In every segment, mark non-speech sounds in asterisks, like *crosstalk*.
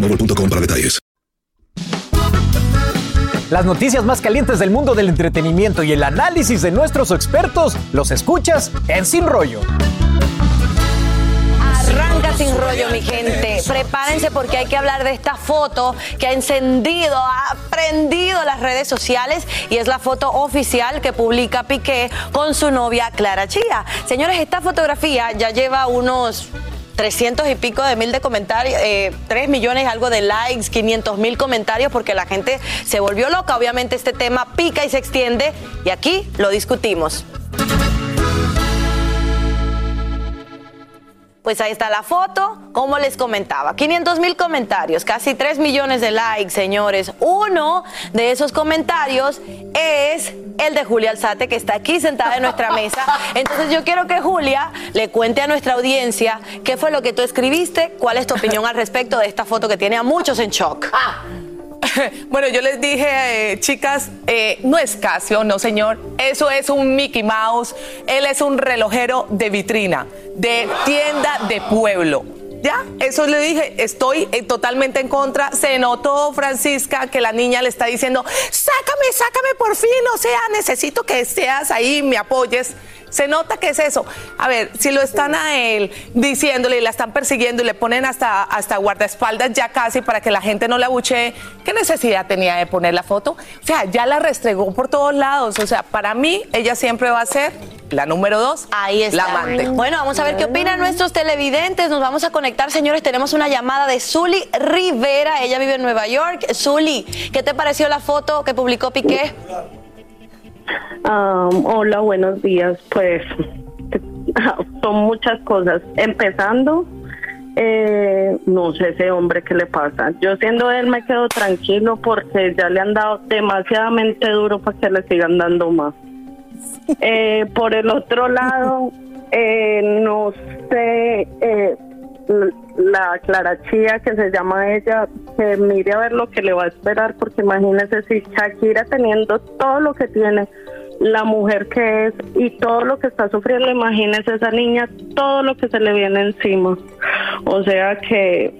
boostmobile.com para detalles. Las noticias más calientes del mundo del entretenimiento y el análisis de nuestros expertos los escuchas en Sin Rollo. Arranca sin rollo, mi gente. Prepárense porque hay que hablar de esta foto que ha encendido, ha prendido las redes sociales y es la foto oficial que publica Piqué con su novia Clara Chía. Señores, esta fotografía ya lleva unos 300 y pico de mil de comentarios, eh, 3 millones algo de likes, 500 mil comentarios porque la gente se volvió loca. Obviamente este tema pica y se extiende y aquí lo discutimos. Pues ahí está la foto, como les comentaba. 500 mil comentarios, casi 3 millones de likes, señores. Uno de esos comentarios es el de Julia Alzate, que está aquí sentada en nuestra mesa. Entonces yo quiero que Julia le cuente a nuestra audiencia qué fue lo que tú escribiste, cuál es tu opinión al respecto de esta foto que tiene a muchos en shock. *laughs* Bueno, yo les dije, eh, chicas, eh, no es Casio, no señor, eso es un Mickey Mouse, él es un relojero de vitrina, de tienda de pueblo. Ya, eso le dije, estoy eh, totalmente en contra. Se notó, Francisca, que la niña le está diciendo, sácame, sácame por fin, o sea, necesito que seas ahí, me apoyes. Se nota que es eso. A ver, si lo están a él diciéndole y la están persiguiendo y le ponen hasta, hasta guardaespaldas ya casi para que la gente no la abuchee, ¿qué necesidad tenía de poner la foto? O sea, ya la restregó por todos lados. O sea, para mí, ella siempre va a ser la número dos, Ahí está. la amante. Bueno, vamos a ver qué opinan nuestros televidentes. Nos vamos a conectar, señores. Tenemos una llamada de Zully Rivera. Ella vive en Nueva York. Zully, ¿qué te pareció la foto que publicó Piqué? Ah, hola, buenos días. Pues *laughs* son muchas cosas. Empezando, eh, no sé ese hombre qué le pasa. Yo siendo él me quedo tranquilo porque ya le han dado demasiadamente duro para que le sigan dando más. *laughs* Eh, por el otro lado, eh, no sé, eh, la Clara Chía, que se llama ella, que mire a ver lo que le va a esperar, porque imagínese si Shakira teniendo todo lo que tiene, la mujer que es y todo lo que está sufriendo, imagínese esa niña, todo lo que se le viene encima. O sea que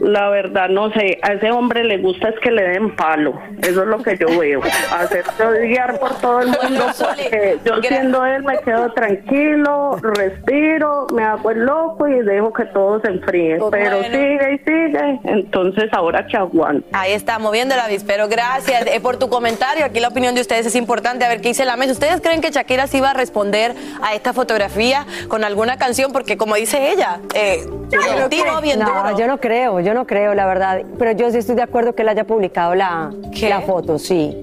la verdad no sé, a ese hombre le gusta es que le den palo, eso es lo que yo veo, hacerse odiar por todo el mundo, *laughs* porque yo siendo él me quedo tranquilo, respiro, me hago el loco y dejo que todo se enfríe, Pues pero bueno. sigue y sigue, entonces ahora que aguanto. Ahí está, moviendo la avispero. Gracias eh, por tu comentario. Aquí la opinión de ustedes es importante. A ver qué dice la mesa. ¿Ustedes creen que Shakira sí va a responder a esta fotografía con alguna canción? Porque como dice ella, eh, le tiró bien no, duro. yo no creo, yo no creo, la verdad. Pero yo sí estoy de acuerdo que él haya publicado la, la foto, sí.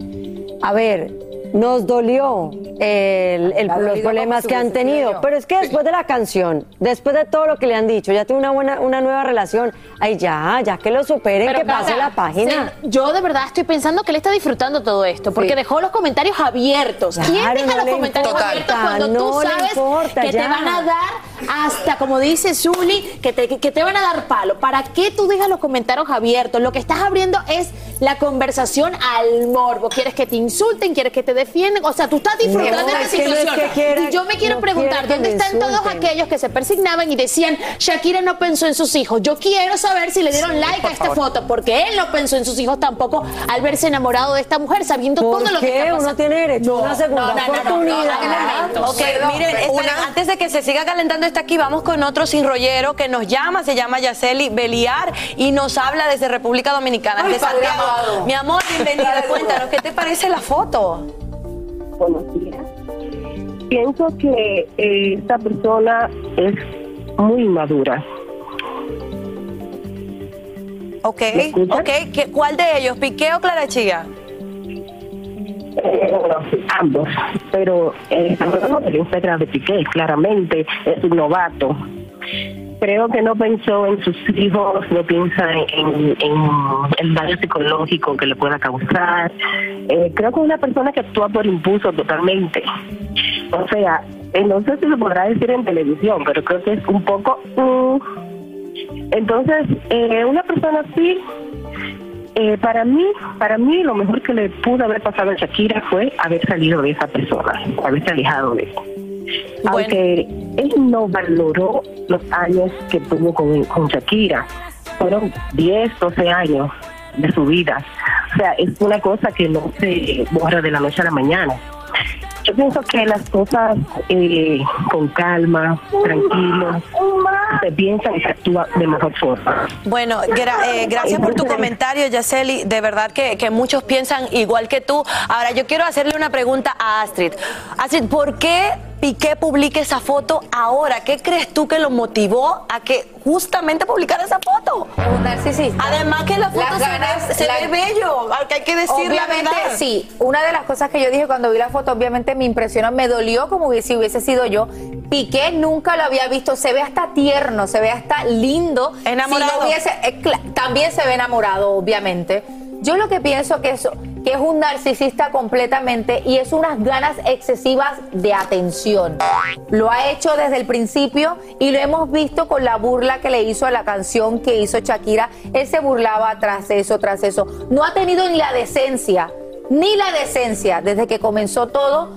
A ver, nos dolió el- el- los dolido problemas que han tenido, pero es que después de la canción, después de todo lo que le han dicho, ya tiene una buena, una nueva relación, ay ya, ya que lo superen, Pero, que pase la página. yo de verdad estoy pensando que él está disfrutando todo esto, porque Sí. dejó los comentarios abiertos. ¿Quién Claro, deja no los comentarios importa, abiertos cuando no tú sabes importa, que te ya. van a dar hasta, como dice Zuli, que te, que te van a dar palo. ¿Para qué tú dejas los comentarios abiertos? Lo que estás abriendo es la conversación al morbo. ¿Quieres que te insulten? ¿Quieres que te defiendan? O sea, tú estás disfrutando No, de la es que no es situación. que quiera- y yo me quiero no preguntar, ¿dónde están todos aquellos que se persignaban y decían, Shakira no pensó en sus hijos? Yo quiero saber si le dieron like a esta foto, porque él no pensó en sus hijos tampoco al verse enamorado de esta mujer, sabiendo ¿Por todo lo que está Uno pasando. tiene derecho a una segunda no, no, no, no, oportunidad. no, no, no, no, Ok, miren, esperen, antes de que se siga calentando esto aquí, vamos con otro sin rollero que nos llama, se llama Yaceli Beliar y nos habla desde República Dominicana, Ay, desde padre Santiago. amado. Mi amor, bienvenida, cuéntanos, ¿qué te parece la foto? Buenos días. Pienso que eh, esta persona es muy madura. Ok, ok, ¿qué- ¿cuál de ellos, Piqué o Clara Chía? Ambos, pero eh, estamos hablando de Piqué, claramente es un novato. Creo que no pensó en sus hijos, no piensa en, en el daño psicológico que le pueda causar. Eh, creo que es una persona que actúa por impulso totalmente. O sea, eh, no sé si se podrá decir en televisión, pero creo que es un poco... mm, entonces, eh, una persona así, eh, para mí, para mí lo mejor que le pudo haber pasado a Shakira fue haber salido de esa persona, haberse alejado de él. Aunque él no valoró los años que tuvo con, con Shakira, fueron 10, 12 años de su vida. O sea, es una cosa que no se borra de la noche a la mañana. Yo pienso que las cosas eh, con calma, tranquilo, se piensan y se actúa de mejor forma. Bueno, gra- eh, gracias por tu comentario, Yaceli. De verdad que, que muchos piensan igual que tú. Ahora, yo quiero hacerle una pregunta a Astrid. Astrid, ¿por qué Piqué publique esa foto ahora? ¿Qué crees tú que lo motivó a que justamente publicara esa foto? Un narcisista. Además que la foto Las se, ganas- ve, se la- ve bello, que hay que decir la Obviamente, verdad. sí. Una de las cosas que yo dije cuando vi la foto, obviamente me impresionó, me dolió como hubiese, si hubiese sido yo. Piqué nunca lo había visto, se ve hasta tierno, se ve hasta lindo. Enamorado. Si no hubiese- eh, también se ve enamorado, obviamente. Yo lo que pienso que es, que es un narcisista completamente y es unas ganas excesivas de atención. Lo ha hecho desde el principio y lo hemos visto con la burla que le hizo a la canción que hizo Shakira. Él se burlaba tras eso, tras eso. No ha tenido ni la decencia, ni la decencia desde que comenzó todo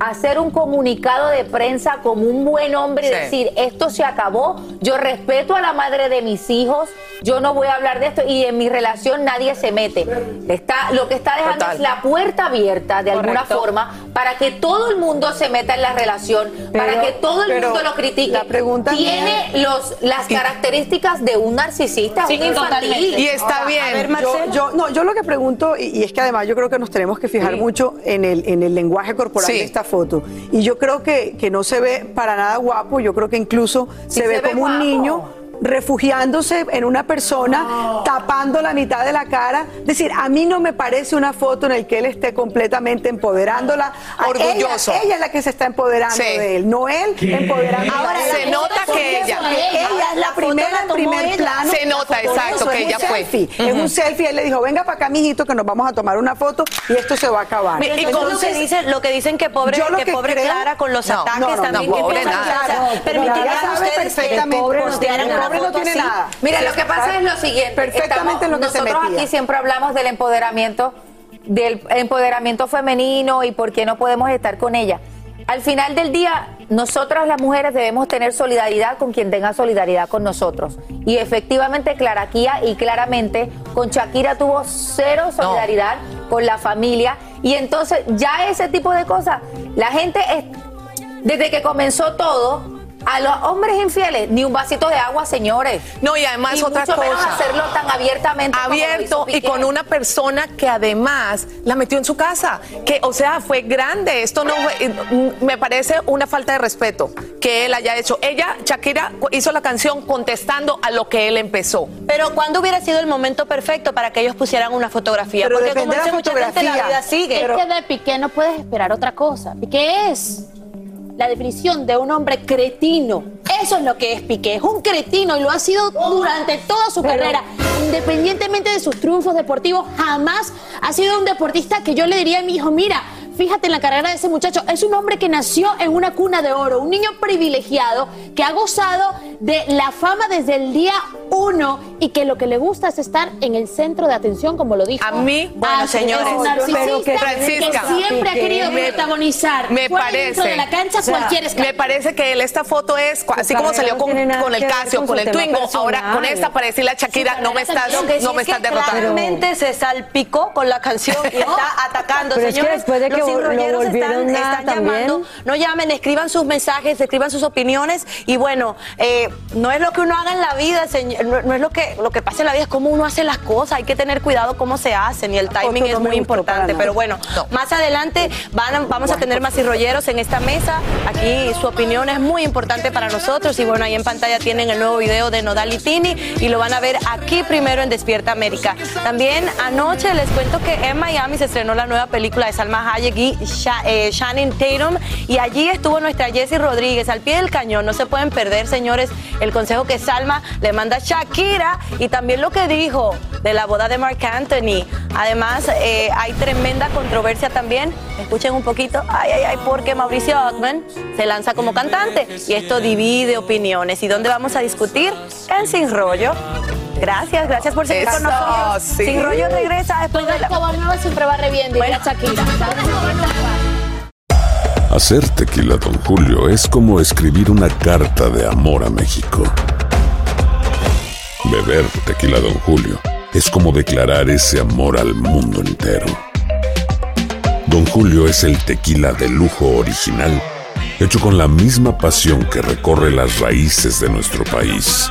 hacer un comunicado de prensa como un buen hombre y Sí. decir esto se acabó, yo respeto a la madre de mis hijos, yo no voy a hablar de esto y en mi relación nadie se mete. Está, lo que está dejando Total. es la puerta abierta de alguna forma para que todo el mundo se meta en la relación, para que todo el mundo lo critique. la pregunta Tiene mía- los, las características de un narcisista, Sí, un infantil. Y está bien. Yo, yo- no, yo lo que pregunto, y, y es que además yo creo que nos tenemos que fijar mucho en el, en el lenguaje corporal Sí. de esta foto. Y yo creo que, que no se ve para nada guapo, yo creo que incluso se, se ve ve como un niño refugiándose en una persona, tapando la mitad de la cara. Es decir, a mí no me parece una foto en la que él esté completamente empoderándola. A Orgulloso. Ella, ella es la que se está empoderando Sí. de él, no él empoderando Ahora, se nota que ella- Ella es la primera la en primer ella. plano. Se nota, exacto, que ella fue. selfie. Es un selfie. Él le dijo, venga para acá, mijito, que nos vamos a tomar una foto y esto se va a acabar. Y con lo que dicen, lo que dicen que pobre, yo lo que que pobre creo- Clara con los No, ataques no, no, también no, que pobre nada. o sea, ustedes que perfectamente postearan una pobre no tiene así. nada. Mira, lo que pasa es lo siguiente. Perfectamente en lo que se nosotros metía. aquí siempre hablamos del empoderamiento, del empoderamiento femenino y por qué no podemos estar con ella. Al final del día, nosotras las mujeres debemos tener solidaridad con quien tenga solidaridad con nosotros. Y efectivamente, Claraquía y claramente con Shakira tuvo cero solidaridad con la familia. Y entonces, ya ese tipo de cosas, la gente, es- desde que comenzó todo, a los hombres infieles, ni un vasito de agua, señores. No, y además Y otra mucho cosa. menos hacerlo tan abiertamente. como lo hizo abierto y con una persona que además la metió en su casa, que o sea, fue grande, esto no fue- me parece una falta de respeto que él haya hecho. Ella, Shakira, hizo la canción contestando a lo que él empezó. Pero ¿cuándo hubiera sido el momento perfecto para que ellos pusieran una fotografía? Pero Porque como dice mucha gente, la vida sigue. Es que de Piqué no puedes esperar otra cosa. Piqué es la definición de un hombre cretino. Eso es lo que es Piqué. Es un cretino y lo ha sido durante toda su carrera. Independientemente de sus triunfos deportivos, jamás ha sido un deportista que yo le diría a mi hijo, mira, fíjate en la carrera de ese muchacho, es un hombre que nació en una cuna de oro, un niño privilegiado que ha gozado de la fama desde el día uno y que lo que le gusta es estar en el centro de atención, como lo dijo. A mí, bueno, señores, es un narcisista pero que- siempre ha querido me- protagonizar. Me parece. dentro de la cancha, o sea, cualquier. Me parece que él, esta foto es, así como salió con, el Casio, con el Twingo, ahora con esta para decirle a Shakira, no me estás, no me es que estás derrotando. claramente se salpicó con la canción y está atacando. *laughs* Pero es que Señores, después de que enrolleros volvieron están, nada están también. llamando. No llamen, escriban sus mensajes, escriban sus opiniones. Y bueno, eh, no es lo que uno haga en la vida, señor, no, no es lo que, lo que pasa en la vida, es cómo uno hace las cosas. Hay que tener cuidado cómo se hacen y el timing es muy importante. Pero bueno, más adelante van vamos a tener más enrolleros en esta mesa. Aquí su opinión es muy importante para nosotros. Y bueno, ahí en pantalla tienen el nuevo video de Nodal y Tini y lo van a ver aquí primero en Despierta América. También anoche les cuento que en Miami se estrenó la nueva película de Salma Hayek eh, Shannon Tatum y allí estuvo nuestra Jessie Rodríguez al pie del cañón. No se pueden perder, señores, el consejo que Salma le manda a Shakira y también lo que dijo de la boda de Mark Anthony. Además, eh, hay tremenda controversia también. Escuchen un poquito. Ay, ay, ay, porque Mauricio Ockman se lanza como cantante y esto divide opiniones. ¿Y dónde vamos a discutir? En Sin Rollo. Gracias, gracias por seguir con Eso, nosotros. sí. Sin Rollo regresa después de la... Nueva siempre va reviendo y la Shakira. Hacer tequila, Don Julio, es como escribir una carta de amor a México. Beber tequila, Don Julio, es como declarar ese amor al mundo entero. Don Julio es el tequila de lujo original, hecho con la misma pasión que recorre las raíces de nuestro país.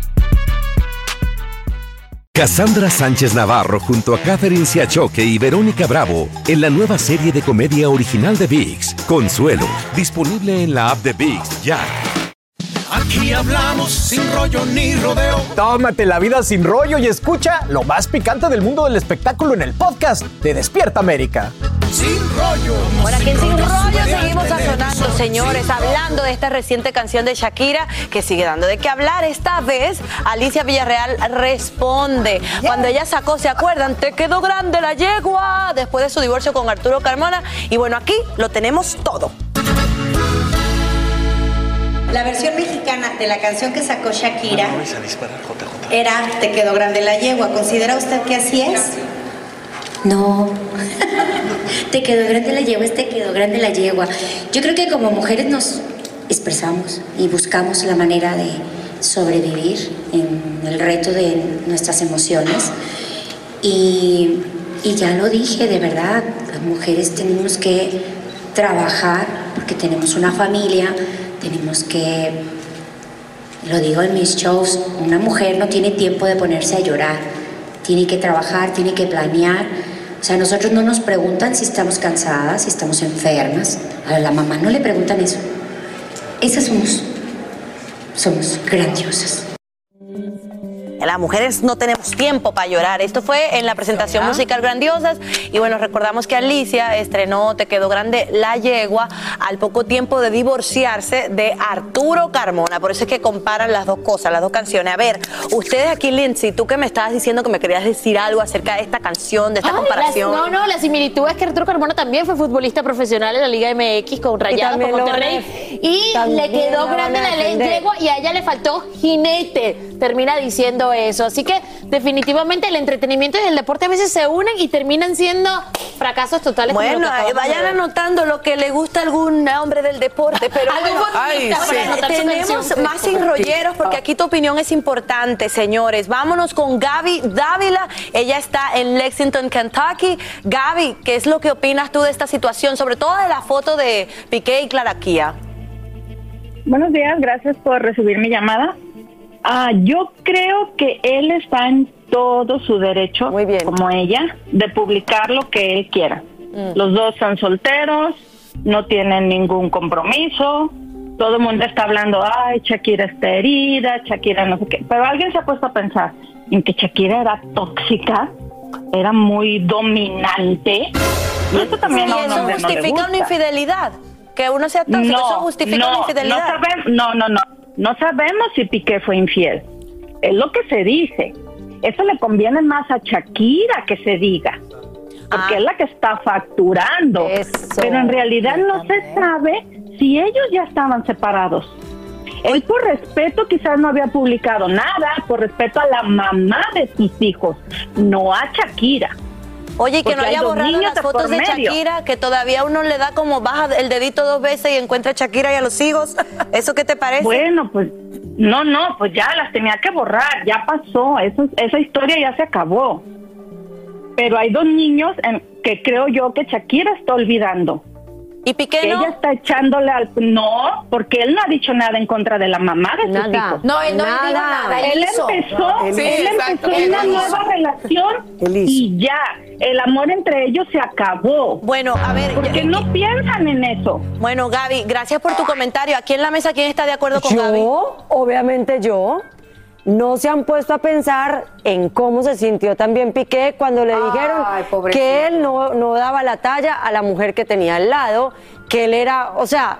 Cassandra Sánchez Navarro junto a Catherine Siachoque y Verónica Bravo en la nueva serie de comedia original de VIX, Consuelo, disponible en la app de VIX ya. Aquí hablamos sin rollo ni rodeo. Tómate la vida sin rollo y escucha lo más picante del mundo del espectáculo en el podcast de Despierta América. Sin rollo. Por aquí en Sin Rollo seguimos sazonando, señores, hablando de esta reciente canción de Shakira que sigue dando de qué hablar. Esta vez Alicia Villarreal responde. Cuando ella sacó, ¿se acuerdan? Te quedó grande la yegua después de su divorcio con Arturo Carmona. Y bueno, aquí lo tenemos todo. La versión mexicana de la canción que sacó Shakira era Te quedó grande la yegua. ¿Considera usted que así es? No, *laughs* te quedó grande la yegua, te quedó grande la yegua. Yo creo que como mujeres nos expresamos y buscamos la manera de sobrevivir en el reto de nuestras emociones. Y, y ya lo dije, de verdad, las mujeres tenemos que trabajar porque tenemos una familia, tenemos que, lo digo en mis shows, una mujer no tiene tiempo de ponerse a llorar, tiene que trabajar, tiene que planear. O sea, nosotros no nos preguntan si estamos cansadas, si estamos enfermas. A la mamá no le preguntan eso. Esas somos, somos grandiosas. Las mujeres no tenemos tiempo para llorar. Esto fue en la presentación musical Grandiosas. Y bueno, recordamos que Alicia estrenó Te quedó grande la yegua al poco tiempo de divorciarse de Arturo Carmona. Por eso es que comparan las dos cosas, las dos canciones. A ver, ustedes aquí, Lindsay, tú que me estabas diciendo que me querías decir algo acerca de esta canción, de esta Ay, comparación. las- no, no, la similitud es que Arturo Carmona también fue futbolista profesional en la Liga MX con Rayados, con a Monterrey. Y le quedó grande la ley yegua y a ella le faltó jinete. Termina diciendo eso. Así que definitivamente el entretenimiento y el deporte a veces se unen y terminan siendo fracasos totales. Bueno, vayan anotando lo que le gusta a algún hombre del deporte, pero *laughs* Algún bueno, Ay, sí. tenemos más enrolleros porque aquí tu opinión es importante, señores. Vámonos con Gaby Dávila. Ella está en Lexington, Kentucky. Gaby, ¿qué es lo que opinas tú de esta situación, sobre todo de la foto de Piqué y Clara Kia? Buenos días, gracias por recibir mi llamada. Ah, yo creo que él está en todo su derecho, como ella, de publicar lo que él quiera. Los dos son solteros, no tienen ningún compromiso, todo el mundo está hablando, ay, Shakira está herida, Shakira no sé qué, pero alguien se ha puesto a pensar en que Shakira era tóxica, era muy dominante. Y eso también Sí, a un eso no le justifica gusta. una infidelidad. Que uno sea tóxico, eso justifica una infidelidad. No, sabemos, no, no, no. No sabemos si Piqué fue infiel. Es lo que se dice. Eso le conviene más a Shakira que se diga. Porque es la que está facturando. Pero en realidad no se sabe si ellos ya estaban separados. Él por respeto quizás no había publicado nada, por respeto a la mamá de sus hijos, no a Shakira. Oye, y que no haya borrado las fotos de. Shakira, que todavía uno le da como baja el dedito dos veces y encuentra a Shakira y a los hijos. *laughs* ¿Eso qué te parece? Bueno, pues no, no, pues ya las tenía que borrar, ya pasó, eso, esa historia ya se acabó. Pero hay dos niños en- que creo yo que Shakira está olvidando. ¿Y Piqué no? Ella está echándole al... No, porque él no ha dicho nada en contra de la mamá de sus Nada. hijos. No, él no le dijo nada, él empezó, Él empezó él una hizo. nueva relación y ya, el amor entre ellos se acabó. Bueno, a ver... Porque no piensan en eso. Bueno, Gaby, gracias por tu comentario. Aquí en la mesa, ¿quién está de acuerdo con Gaby? Yo, obviamente yo. No se han puesto a pensar en cómo se sintió también Piqué cuando le dijeron que él no, no daba la talla a la mujer que tenía al lado, que él era, o sea,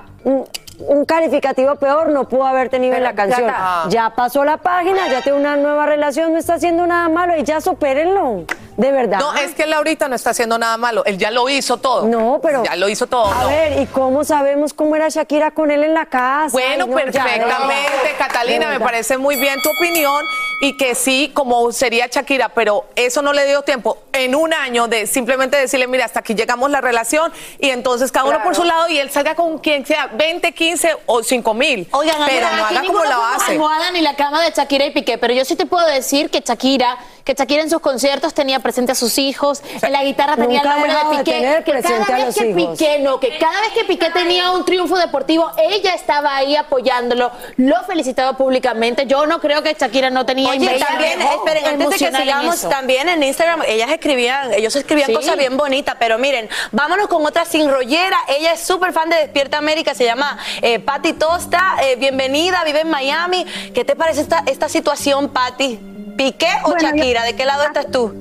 un, calificativo peor no pudo haber tenido en la canción. Cata. Ya pasó la página, ya tiene una nueva relación, no está haciendo nada malo y ya supérenlo. De verdad. No, es que él ahorita no está haciendo nada malo. Él ya lo hizo todo. No, pero. Ya lo hizo todo. A no. ver, ¿y cómo sabemos cómo era Shakira con él en la casa? Bueno, no, perfectamente. Catalina, me parece muy bien tu opinión y que sí, como sería Shakira, pero eso no le dio tiempo en un año de simplemente decirle, mira, hasta aquí llegamos la relación y entonces cada uno por su lado y él salga con quien sea, 20, 15 o 5 mil. Oigan, pero no haga como la base. almohada ni la cama de Shakira y Piqué, pero yo sí te puedo decir que Shakira, que Shakira en sus conciertos tenía presente a sus hijos, en la guitarra tenía el nombre de de Piqué, tener que cada vez que hijos. Piqué no, que cada vez que Piqué tenía un triunfo deportivo, ella estaba ahí apoyándolo, lo felicitaba públicamente. Yo no creo que Shakira no tenía Oye, ella también, esperen, antes de que en sigamos, eso. también en Instagram, ellas escribían, ellos escribían Sí. cosas bien bonitas, pero miren, vámonos con otra sin rollera. Ella es súper fan de Despierta América, se llama eh, Patti Tosta. Eh, bienvenida, vive en Miami. ¿Qué te parece esta, esta situación, Patti? ¿Piqué o Bueno, yo- Shakira? ¿De qué lado estás tú?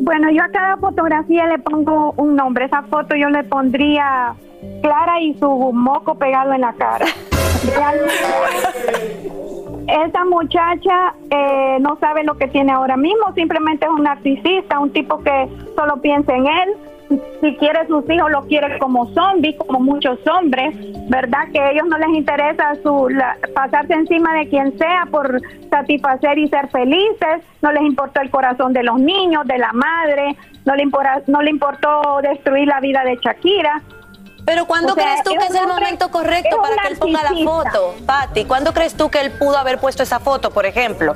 Bueno, yo a cada fotografía le pongo un nombre. Esa foto yo le pondría Clara y su moco pegado en la cara. *laughs* Esa muchacha eh, no sabe lo que tiene ahora mismo, simplemente es un narcisista, un tipo que solo piensa en él. Si quiere sus hijos, lo quiere como zombies, como muchos hombres, ¿verdad? Que a ellos no les interesa su, la- pasarse encima de quien sea por satisfacer y ser felices. No les importó el corazón de los niños, de la madre, no le, impora- no le importó destruir la vida de Shakira. Pero ¿cuándo O sea, crees tú que es el momento correcto para que él ponga la foto? Patti, ¿cuándo crees tú que él pudo haber puesto esa foto, por ejemplo?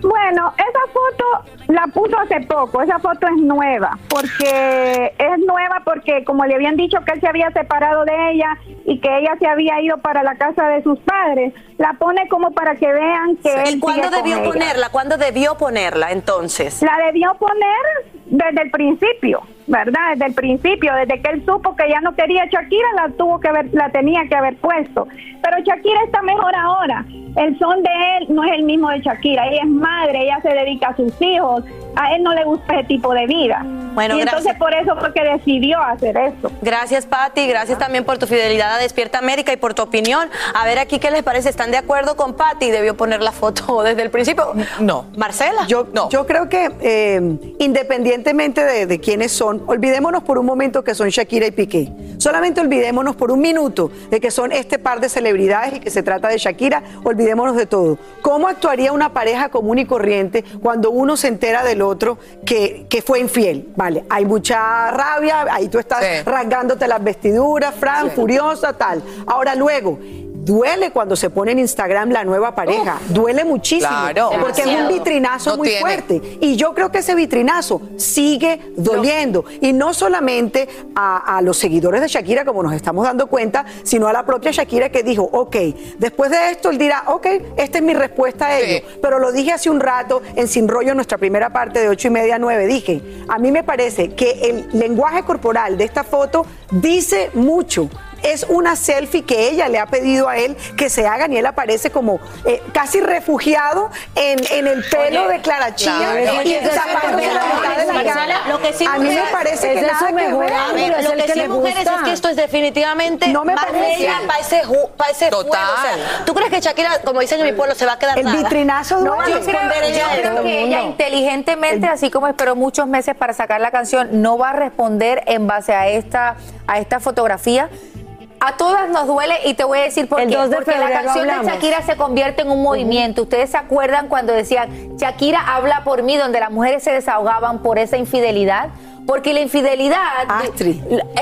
Bueno, esa foto la puso hace poco, esa foto es nueva, porque es nueva porque como le habían dicho que él se había separado de ella y que ella se había ido para la casa de sus padres, la pone como para que vean que él ¿Y cuándo debió ponerla? ¿Cuándo debió ponerla entonces? La debió poner desde el principio, ¿verdad? Desde el principio, desde que él supo que ya no quería a Shakira, la tuvo que haber, la tenía que haber puesto. Pero Shakira está mejor ahora. El son de él no es el mismo de Shakira. Ella es madre, ella se dedica a sus hijos. A él no le gusta ese tipo de vida. Bueno, y entonces gracias. por eso fue que decidió hacer eso. Gracias, Patti. Gracias también por tu fidelidad a Despierta América y por tu opinión. A ver aquí qué les parece. ¿Están de acuerdo con Patti? ¿Debió poner la foto *laughs* desde el principio? No. Marcela. Yo, yo creo que eh, independientemente de, de quiénes son, olvidémonos por un momento que son Shakira y Piqué. Solamente olvidémonos por un minuto de que son este par de celebridades y que se trata de Shakira. Olvidémonos de todo. ¿Cómo actuaría una pareja común y corriente cuando uno se entera del otro que, que fue infiel? Vale, hay mucha rabia, ahí tú estás Sí. rasgándote las vestiduras, Fran, furiosa, tal. Ahora luego. Duele cuando se pone en Instagram la nueva pareja. Duele muchísimo. Claro. Porque es un vitrinazo No muy tiene. fuerte. Y yo creo que ese vitrinazo sigue doliendo. Y no solamente a, a los seguidores de Shakira, como nos estamos dando cuenta, sino a la propia Shakira que dijo, ok, después de esto él dirá, ok, esta es mi respuesta a ello. Pero lo dije hace un rato en Sin Rollo, en nuestra primera parte de ocho y media a 9, dije, a mí me parece que el lenguaje corporal de esta foto dice mucho es una selfie que ella le ha pedido a él que se hagan y él aparece como eh, casi refugiado en, en el pelo Oye, de Clara Chía claro. y es la mitad de la cara. lo que sí a mí me parece que nada que mejor ver. lo que sí, mujeres, es que esto es definitivamente No me más parece. para ese, ju- pa' ese fuego. O sea, ¿Tú crees que Shakira, como dicen en mi pueblo, se va a quedar El nada? vitrinazo no va a Yo creo, responder yo creo que ella inteligentemente, así como esperó muchos meses para sacar la canción, no va a responder en base a esta, a esta fotografía. A todas nos duele y te voy a decir por El qué. 2 de Porque la canción hablamos. de Shakira se convierte en un movimiento. Ustedes se acuerdan cuando decían Shakira habla por mí, donde las mujeres se desahogaban por esa infidelidad. Porque la infidelidad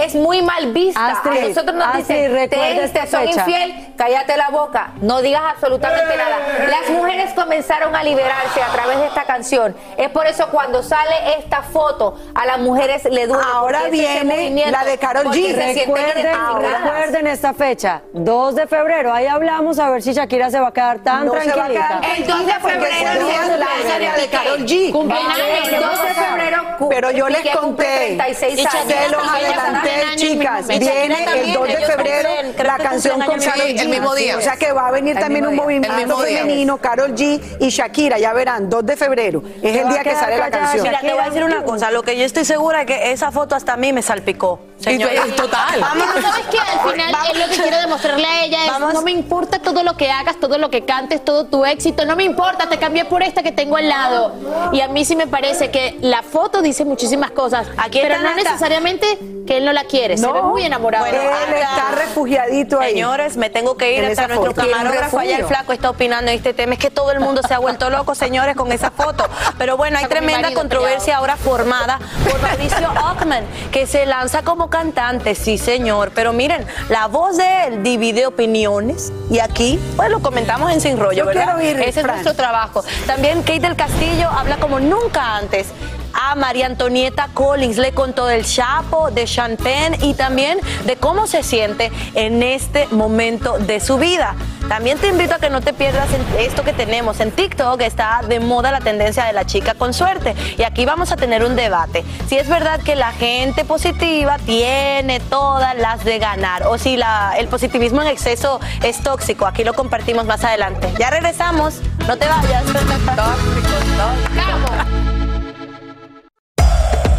es muy mal vista. Astrid, a nosotros nos Astrid, dicen, recuerda te, fecha. infiel, cállate la boca, no digas absolutamente nada. Las mujeres comenzaron a liberarse a través de esta canción. Es por eso cuando sale esta foto, a las mujeres le duele. Ahora viene la de Karol porque G. Recuerden, recuerden esta fecha, 2 de febrero, ahí hablamos a ver si Shakira se va a quedar tan No tranquilita. quedar El 2 de febrero es la de Karol G. El 2 de febrero Pero yo les Piqué cumple conté, 36 y años. se los adelanté, chicas. Viene el también, 2 de febrero cumplen, la que canción con Karol G. El mismo día. O sea que va a venir El también un movimiento femenino, Karol G y Shakira, ya verán, 2 de febrero. Es el día que sale la canción. Mira, te voy a decir una cosa. Lo que yo estoy segura es que esa foto hasta a mí me salpicó. Señora. total. Vamos, ¿sabes qué? Al final es lo que quiero demostrarle a ella es, no me importa todo lo que hagas, todo lo que cantes, todo tu éxito, no me importa, te cambié por esta que tengo al lado. Y a mí sí me parece que la foto dice muchísimas cosas, Aquí pero no hasta- necesariamente que él no la quiere, se ve muy enamorado. Bueno, Él está refugiadito ahí. Señores, me tengo que ir hasta nuestro camarógrafo. Allá el flaco está opinando en este tema. Es que todo el mundo se ha vuelto loco, señores, con esa foto. Pero bueno, hay tremenda marido controversia ahora formada por Mauricio Ockman, que se lanza como cantante, sí, señor. Pero miren, la voz de él divide opiniones. Y aquí, pues lo comentamos en Sin Rollo, Yo ¿verdad? quiero oír, Ese es nuestro trabajo. También Kate del Castillo habla como nunca antes. A María Antonieta Collins le contó del Chapo, de Penn y también de cómo se siente en este momento de su vida. También te invito a que no te pierdas en esto que tenemos en TikTok, está de moda la tendencia de la chica con suerte. Y aquí vamos a tener un debate. Si es verdad que la gente positiva tiene todas las de ganar o si la- el positivismo en exceso es tóxico. Aquí lo compartimos más adelante. Ya regresamos, no te vayas.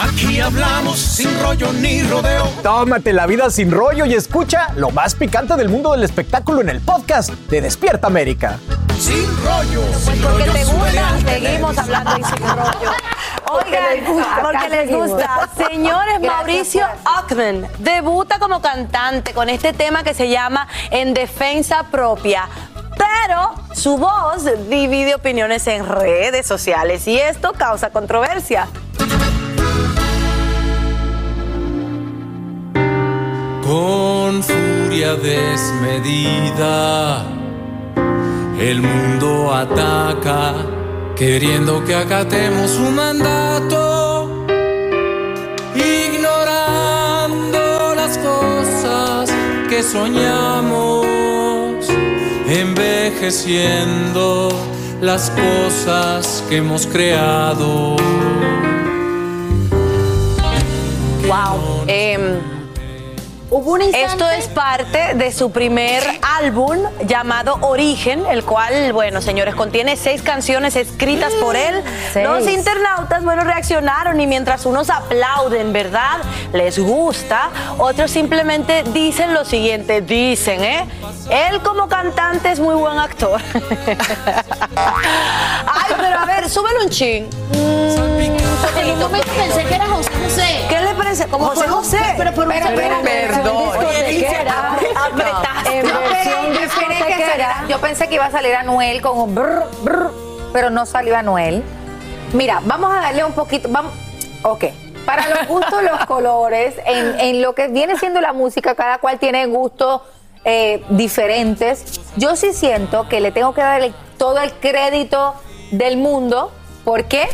Aquí hablamos sin rollo ni rodeo. Tómate la vida sin rollo y escucha lo más picante del mundo del espectáculo en el podcast de Despierta América. Sin rollo. Pues porque te gusta, seguimos hablando y sin rollo. *laughs* Oigan, porque les gusta. Señores, Mauricio Ockman debuta como cantante con este tema que se llama En Defensa Propia. Pero su voz divide opiniones en redes sociales y esto causa controversia. Con furia desmedida, el mundo ataca, queriendo que acatemos su mandato, ignorando las cosas que soñamos, envejeciendo las cosas que hemos creado. Wow. em, Hubo un instante- Esto es parte de su primer álbum llamado Origen, el cual, bueno, señores, contiene seis canciones escritas por él. Seis. Los internautas, bueno, reaccionaron y mientras unos aplauden, ¿verdad? Les gusta, otros simplemente dicen lo siguiente, dicen, ¿eh? Él como cantante es muy buen actor. *laughs* Ay, pero a ver, súbelo un chin. En un momento pensé que era José José. ¿Qué le parece? ¿Cómo José? José. Pero por un perdón. En Yo versión yo discotequera. Yo pensé que iba a salir Anuel con un brr, brr, pero no salió Anuel. Mira, vamos a darle un poquito. Vamos, ok. Para los gustos, los colores, en, en lo que viene siendo la música, cada cual tiene gustos eh, diferentes. Yo sí siento que le tengo que dar el- todo el crédito del mundo. ¿Por qué?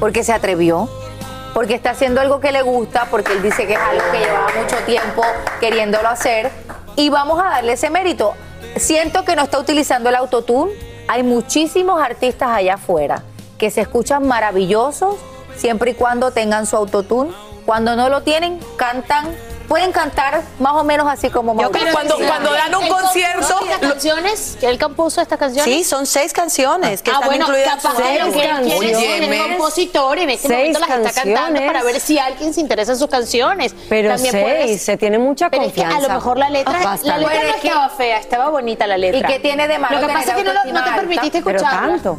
Porque se atrevió, porque está haciendo algo que le gusta, porque él dice que es algo que llevaba mucho tiempo queriéndolo hacer. Y vamos a darle ese mérito. Siento que no está utilizando el autotune. Hay muchísimos artistas allá afuera que se escuchan maravillosos siempre y cuando tengan su autotune. Cuando no lo tienen, cantan, pueden cantar más o menos así como Yo creo que cuando- Mauricio. cuando dan un ¿Él compuso concierto, estas lo- canciones? ¿Que él compuso estas canciones? Sí, son seis canciones que ah, están bueno, incluidas capaz su que álbum. lo que él quiere es ser Óyeme. el compositor en este Seis momento las está cantando canciones. para ver si alguien se interesa en sus canciones. Pero También seis, puedes- se tiene mucha Pero es que confianza. a lo mejor la letra, la Bastante. letra Pero no es que- estaba fea, estaba bonita la letra. ¿Y qué tiene de malo Lo que pasa es que no, lo- no te permitiste Pero escucharla. tanto.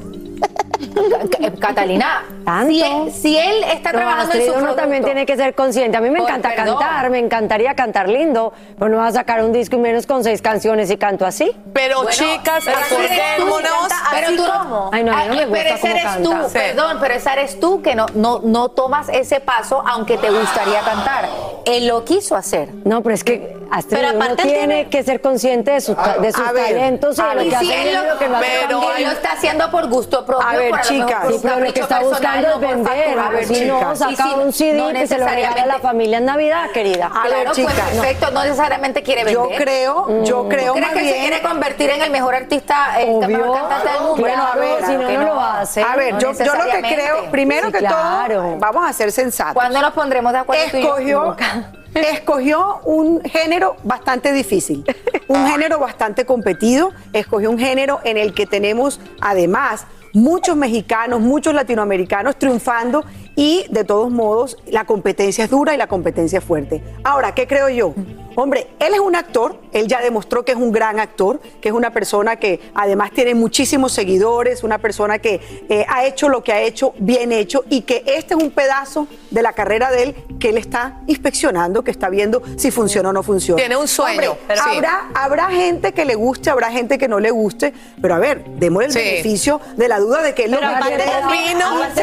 Ca- Catalina, Tanto. Si, él, si él está No, trabajando en Astrid, su uno producto, también tiene que ser consciente. A mí me Oye, encanta perdón. cantar, me encantaría cantar lindo, pero no vas a sacar un disco y menos con seis canciones y canto así. Pero Bueno, chicas, pero acordémonos. pero tú no- como. Ay, no, a mí no me Ay, gusta pero esa cómo eres tú, perdón, pero esa eres tú que no, no, no tomas ese paso aunque te gustaría cantar. Él lo quiso hacer. No, pero es que Astrid, Pero uno tiene tiene- que ser consciente de, sus ta- de sus a ver, talentos y a de lo que hace y lo, lo que no hace pero él lo está haciendo por gusto propio. A ver, chicas. Sí, pero lo que está buscando personal, es vender. A ver, si no, saca un CD no que se lo regala a la necesariamente- familia en Navidad, querida. A Claro, ver, pues chicas. perfecto, no necesariamente quiere vender. Yo creo, yo Mm. creo ¿Tú crees más que se bien. quiere convertir en el mejor artista, el Obvio. mejor cantante del mundo? Bueno, a ver, si no, lo hace. A ver, No yo, yo lo que creo, primero Sí, que claro. todo, vamos a ser sensatos. ¿Cuándo nos pondremos de acuerdo tú y yo? escogió, *laughs* escogió un género bastante difícil, un género bastante competido, escogió un género en el que tenemos además muchos mexicanos, muchos latinoamericanos triunfando y de todos modos la competencia es dura y la competencia es fuerte. Ahora, ¿qué creo yo? Hombre, él es un actor, él ya demostró que es un gran actor, que es una persona que además tiene muchísimos seguidores, una persona que eh, ha hecho lo que ha hecho bien hecho y que este es un pedazo de la carrera de él que él está inspeccionando, que está viendo si funciona o no funciona. Tiene un sueño, Hombre, pero sí. habrá, gente que le guste, habrá gente que no le guste, pero a ver, démosle el Sí. beneficio de la duda de que él lo Pero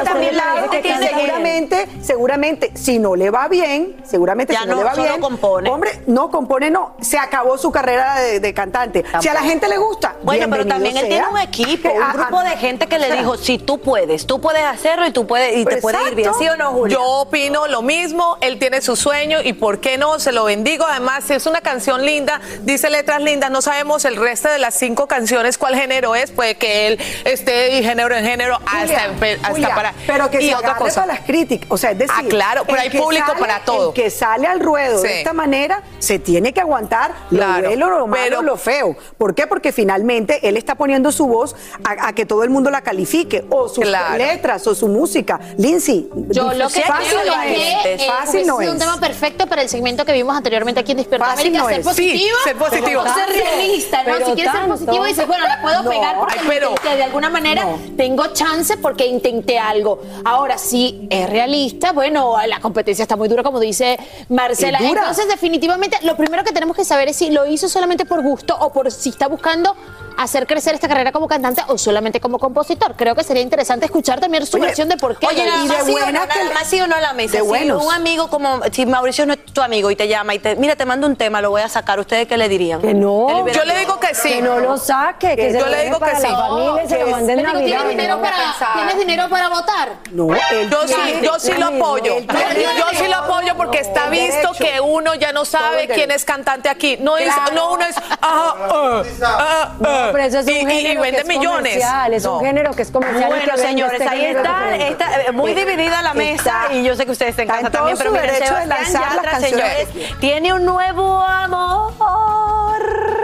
también la gente tiene que- seguramente, seguramente, si no le va bien, seguramente Ya si no, no, le va bien, compone. hombre, no compone, no, se acabó su carrera de, de cantante. Si a la gente le gusta, Bueno, pero también él sea. tiene un equipo, Que- un ajá. grupo de gente que le dijo, si tú puedes, tú puedes hacerlo y tú puedes y te puede ir bien, ¿sí o no, Julia? Yo opino lo mismo, él tiene su sueño y por qué no, se lo bendigo. Además, si es una canción linda, dice letras lindas, no sabemos el resto de las cinco canciones cuál género es, puede que él esté de género en género hasta, Julia, hasta Julia, para... pero que y se otra cosa. para las críticas, o sea, es decir, Ah, claro, pero el hay que público sale- para todo. El que sale al ruedo Sí. de esta manera se tiene que aguantar Claro, lo bueno, lo malo, pero- lo feo. ¿Por qué? Porque finalmente él está poniendo su voz a, a que todo el mundo la califique, o sus Claro. letras, o su música. Lindsay, Yo lo que fácil creo no es que es, eh, fácil no sido un es. tema perfecto para el segmento que vimos anteriormente aquí en Despierta Fácil América, no ser es. positivo, Sí, ser positivo. ser realista, ¿no? Si quieres ser positivo dices, bueno, la puedo No. pegar porque Ay, pero- intenté, de alguna manera tengo chance porque intenté algo. Ahora, si es realista, bueno, la competencia está muy dura, como dice Marcela. Es dura. Entonces, definitivamente, lo primero que tenemos que saber es si lo hizo solamente por gusto o por si está buscando hacer crecer esta carrera como cantante o solamente como compositor. Creo que sería interesante escuchar también su Oye, versión de por qué. Oye, nada y hizo. de más, sí o no, que nada le- más sí o no a la mesa. de Si buenos. un amigo como, si Mauricio no es tu amigo y te llama y te, mira, te mando un tema, lo voy a sacar, ¿ustedes qué le dirían? Que no. Yo le digo que sí. Que no lo saque, que se Yo lo le digo que sí. la familia y se lo que- mande en Pero Navidad. ¿tienes dinero, no para, pensar. ¿Tienes dinero para votar? No, él Yo sí, yo sí lo apoyo. Yo sí lo apoyo porque está el visto que uno ya no sabe el que- quién es cantante aquí. No, es, no uno es. ah, ah, ah, No, ah, pero eso es un y, y- y género que vende es millones. comercial, es un No. género que es comercial. Bueno, vende señores, este ahí género está, está eh, muy dividida la mesa está- y yo sé que ustedes están en casa también, pero miren, derecho de Sebastián Yatra, señores, tiene un nuevo amor.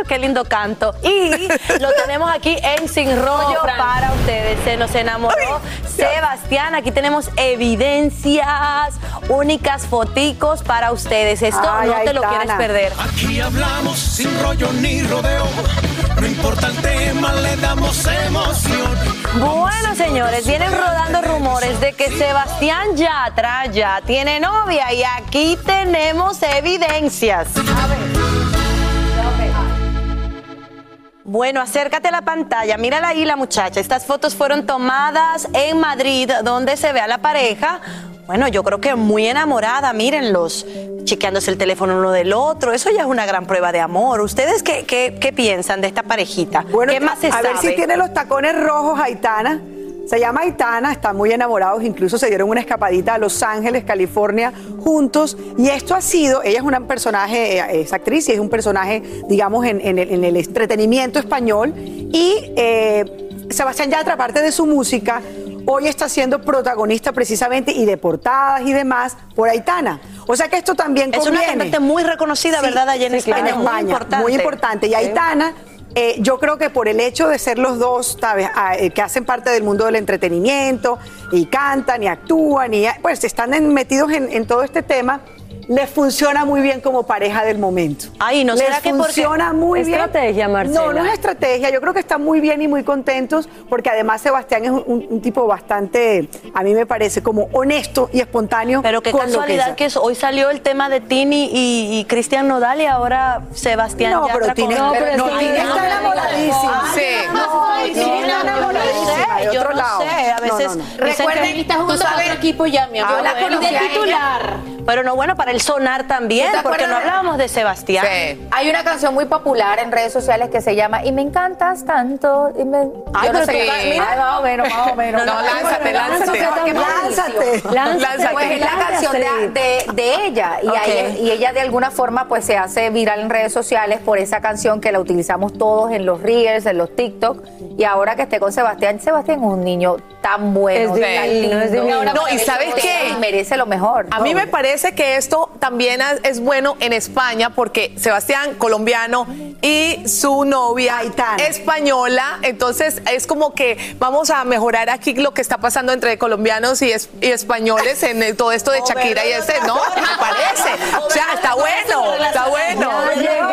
Qué lindo canto. Y *laughs* lo tenemos aquí en Sin Rollo Fran. para ustedes. Se nos enamoró Sebastián. Aquí tenemos evidencias, únicas foticos para ustedes. Esto Ay, no te lo quieres perder. Aquí hablamos sin rollo ni rodeo. No importa el tema, le damos emoción. Bueno, señores, vienen rodando rumores de que Sebastián Yatra ya tiene novia y aquí tenemos evidencias. Bueno, acércate a la pantalla, mírala ahí la muchacha. Estas fotos fueron tomadas en Madrid, donde se ve a la pareja. Bueno, yo creo que muy enamorada, mírenlos, chequeándose el teléfono uno del otro. Eso ya es una gran prueba de amor. ¿Ustedes qué, qué- qué piensan de esta parejita? Bueno, ¿Qué más se a sabe? ver si tiene los tacones rojos Aitana. Se llama Aitana, están muy enamorados, incluso se dieron una escapadita a Los Ángeles, California, juntos. Y esto ha sido, ella es una personaje, eh, es actriz y es un personaje, digamos, en, en el, en el entretenimiento español. Y eh, Sebastián Yatra, aparte de su música, hoy está siendo protagonista precisamente y de portadas y demás por Aitana. O sea que esto también Es una cantante muy reconocida, ¿verdad? Allá en Sí, España. En Muy importante. Muy importante. Y Aitana, eh, yo creo que por el hecho de ser los dos, ¿sabes? Ah, eh, que hacen parte del mundo del entretenimiento y cantan y actúan y pues están en- metidos en, en todo este tema, les funciona muy bien como pareja del momento. Ay, ¿no les será que funciona muy bien. Estrategia, Marcela. No, no es estrategia. Yo creo que están muy bien y muy contentos porque además Sebastián es un, tipo bastante, a mí me parece, como honesto y espontáneo. Pero qué casualidad que, es- hoy salió el tema de Tini y, y Cristian Nodal y ahora Sebastián No, pero Tini- no, pero No, Tini está enamoradísima. Sí. Tini está enamoradísima yo otro no lado. sé, a No, veces no, no. Recuerden, tú sabes- otro equipo ya, mi amor. Yo la conocí titular. Pero no, bueno, para el sonar también, ¿Tú te porque no hablábamos de Sebastián. Sí. Hay una canción muy popular en redes sociales que se llama Y me encantas tanto. Y me... Ay, Yo no sé mira. Ay, más o menos, más o menos. No, no, lánzate, lánzate. Lánzate. Lánzate. Pues es la canción de, de- de ella. Y, Ok. a ella. y ella de alguna forma pues se hace viral en redes sociales por esa canción que la utilizamos todos en los reels, en los TikTok. Y ahora que esté con Sebastián, Sebastián es un niño tan bueno, Es tan divino, lindo. es divino. No, y ¿sabes qué? Merece lo mejor. A mí me parece que esto también es bueno en España porque Sebastián, colombiano, y su novia Aitana. española, entonces es como que vamos a mejorar aquí lo que está pasando entre colombianos y, es- y españoles en el- todo esto de Shakira y ese, ¿no? *laughs* Me parece. O sea, está bueno, está bueno. Ya llegó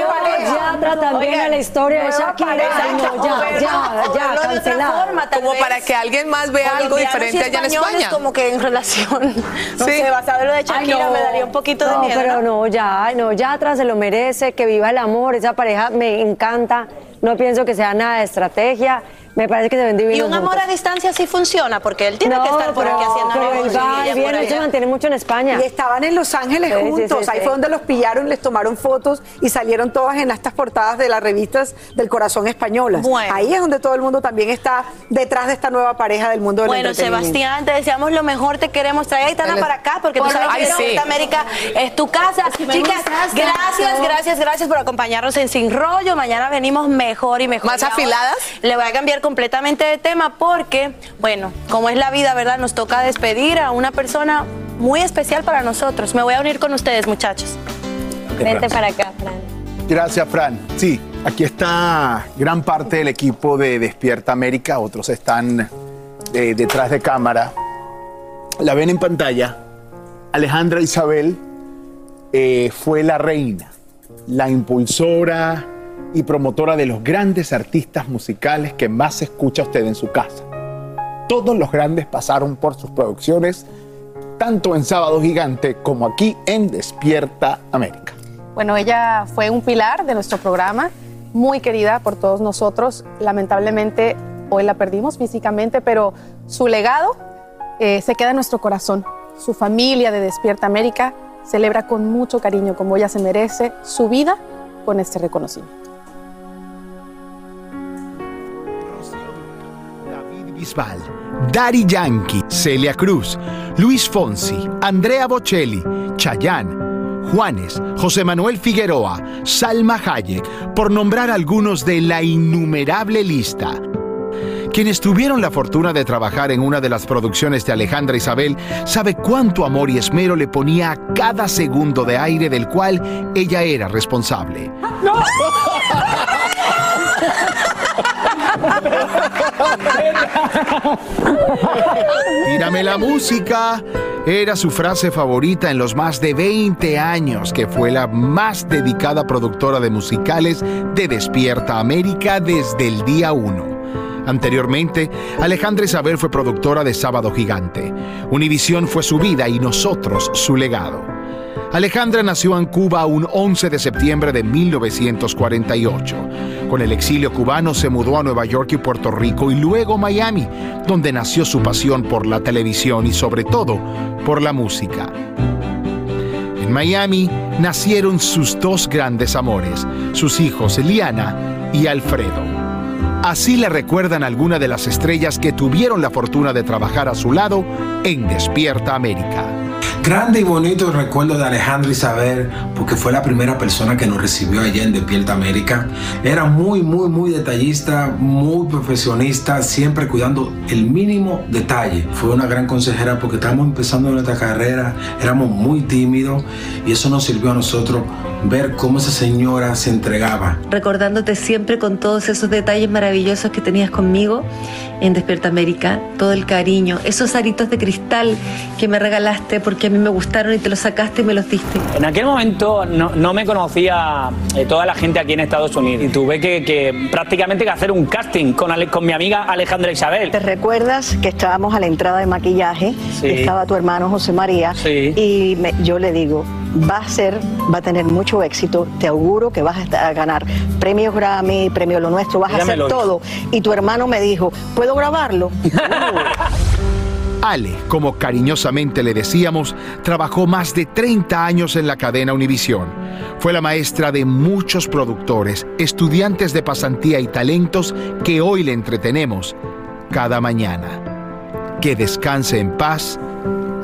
Yatra también Oigan, a la historia de Shakira. no, ya, ya, ya, Como vez. para que alguien más vea algo diferente allá en España. como que en relación, *laughs* no Sí. sé, basado en lo de Shakira Ay, no. me daría un poquito de no, miedo, pero ¿no? no, ya, no, Yatra se lo merece, que viva el amor, esa pareja me encanta, no pienso que sea nada de estrategia, me parece que se ven divinos Y un amor juntos. a distancia sí funciona, porque él tiene no, que estar por aquí haciendo pero él viene, él se mantiene mucho en España. Y estaban en Los Ángeles Sí, juntos, sí, ahí sí. fue donde los pillaron, les tomaron fotos y salieron todas en estas portadas de las revistas del corazón españolas. Bueno. Ahí es donde todo el mundo también está detrás de esta nueva pareja del mundo del Bueno. Sebastián, te deseamos lo mejor, te queremos traer a Aitana para acá, porque tú sabes lo- que. Norte América es tu casa. me Chicas, gracias, gracias, gracias por acompañarnos en Sin Rollo. Mañana venimos mejor y mejor. ¿Más afiladas? Le voy a cambiar completamente de tema porque, bueno, como es la vida, ¿verdad? Nos toca despedir a una persona muy especial para nosotros. Me voy a unir con ustedes, muchachos. Vente para acá, Fran. Gracias, Fran. Sí, aquí está gran parte del equipo de Despierta América, otros están eh, detrás de cámara. La ven en pantalla. Alejandra Isabel eh, fue la reina, la impulsora y promotora de los grandes artistas musicales que más escucha usted en su casa. Todos los grandes pasaron por sus producciones, tanto en Sábado Gigante como aquí en Despierta América. Bueno, ella fue un pilar de nuestro programa, muy querida por todos nosotros. Lamentablemente hoy la perdimos físicamente, pero su legado eh, se queda en nuestro corazón. Su familia de Despierta América celebra con mucho cariño, como ella se merece, su vida con este reconocimiento. Bisbal, Dari Yankee, Celia Cruz, Luis Fonsi, Andrea Bocelli, Chayanne, Juanes, José Manuel Figueroa, Salma Hayek, por nombrar algunos de la innumerable lista. Quienes tuvieron la fortuna de trabajar en una de las producciones de Alejandra Isabel sabe cuánto amor y esmero le ponía a cada segundo de aire del cual ella era responsable. *laughs* *laughs* Tírame la música. Era su frase favorita en los más de 20 años que fue la más dedicada productora de musicales de Despierta América desde el día 1. Anteriormente, Alejandra Isabel fue productora de Sábado Gigante. Univisión fue su vida y nosotros su legado. Alejandra nació en Cuba un 11 de septiembre de 1948. Con el exilio cubano se mudó a Nueva York y Puerto Rico y luego Miami, donde nació su pasión por la televisión y sobre todo por la música. En Miami nacieron sus dos grandes amores, sus hijos Eliana y Alfredo. Así le recuerdan algunas de las estrellas que tuvieron la fortuna de trabajar a su lado en Despierta América. Grande y bonito recuerdo de Alejandra Isabel, porque fue la primera persona que nos recibió allá en Despierta América. Era muy, muy, muy detallista, muy profesionista, siempre cuidando el mínimo detalle. Fue una gran consejera porque estábamos empezando nuestra carrera, éramos muy tímidos y eso nos sirvió a nosotros ver cómo esa señora se entregaba. recordándote siempre con todos esos detalles maravillosos que tenías conmigo en Despierta América, todo el cariño, esos aritos de cristal que me regalaste porque a mí me gustaron y te los sacaste y me los diste. En aquel momento no, no me conocía eh, toda la gente aquí en Estados Unidos y tuve que, que prácticamente que hacer un casting con, Ale- con mi amiga Alejandra Isabel. ¿Te recuerdas que estábamos a la entrada de maquillaje? Sí. Estaba tu hermano José María Sí. y me- yo le digo, va a ser, va a tener mucho éxito, te auguro que vas a, ganar premios Grammy, premio Lo Nuestro, vas a hacer todo. Y tu hermano me dijo, ¿puedo grabarlo? *laughs* Ale, como cariñosamente le decíamos, trabajó más de 30 años en la cadena Univisión. Fue la maestra de muchos productores, estudiantes de pasantía y talentos que hoy le entretenemos cada mañana. Que descanse en paz,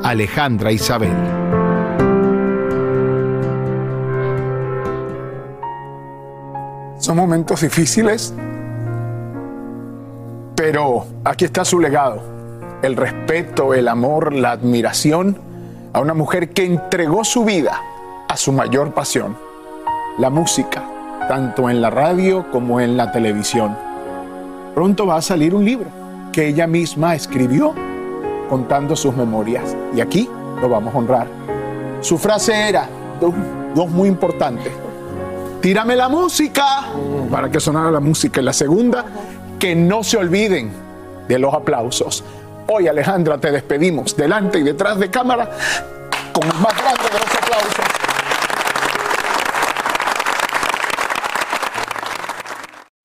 Alejandra Isabel. Son momentos difíciles, pero aquí está su legado. El respeto, el amor, la admiración a una mujer que entregó su vida a su mayor pasión, la música, tanto en la radio como en la televisión. Pronto va a salir un libro que ella misma escribió contando sus memorias y aquí lo vamos a honrar. Su frase era, dos, dos muy importantes, tírame la música para que sonara la música. Y la segunda, que no se olviden de los aplausos. Hoy, Alejandra, te despedimos delante y detrás de cámara con el más grande de los aplausos.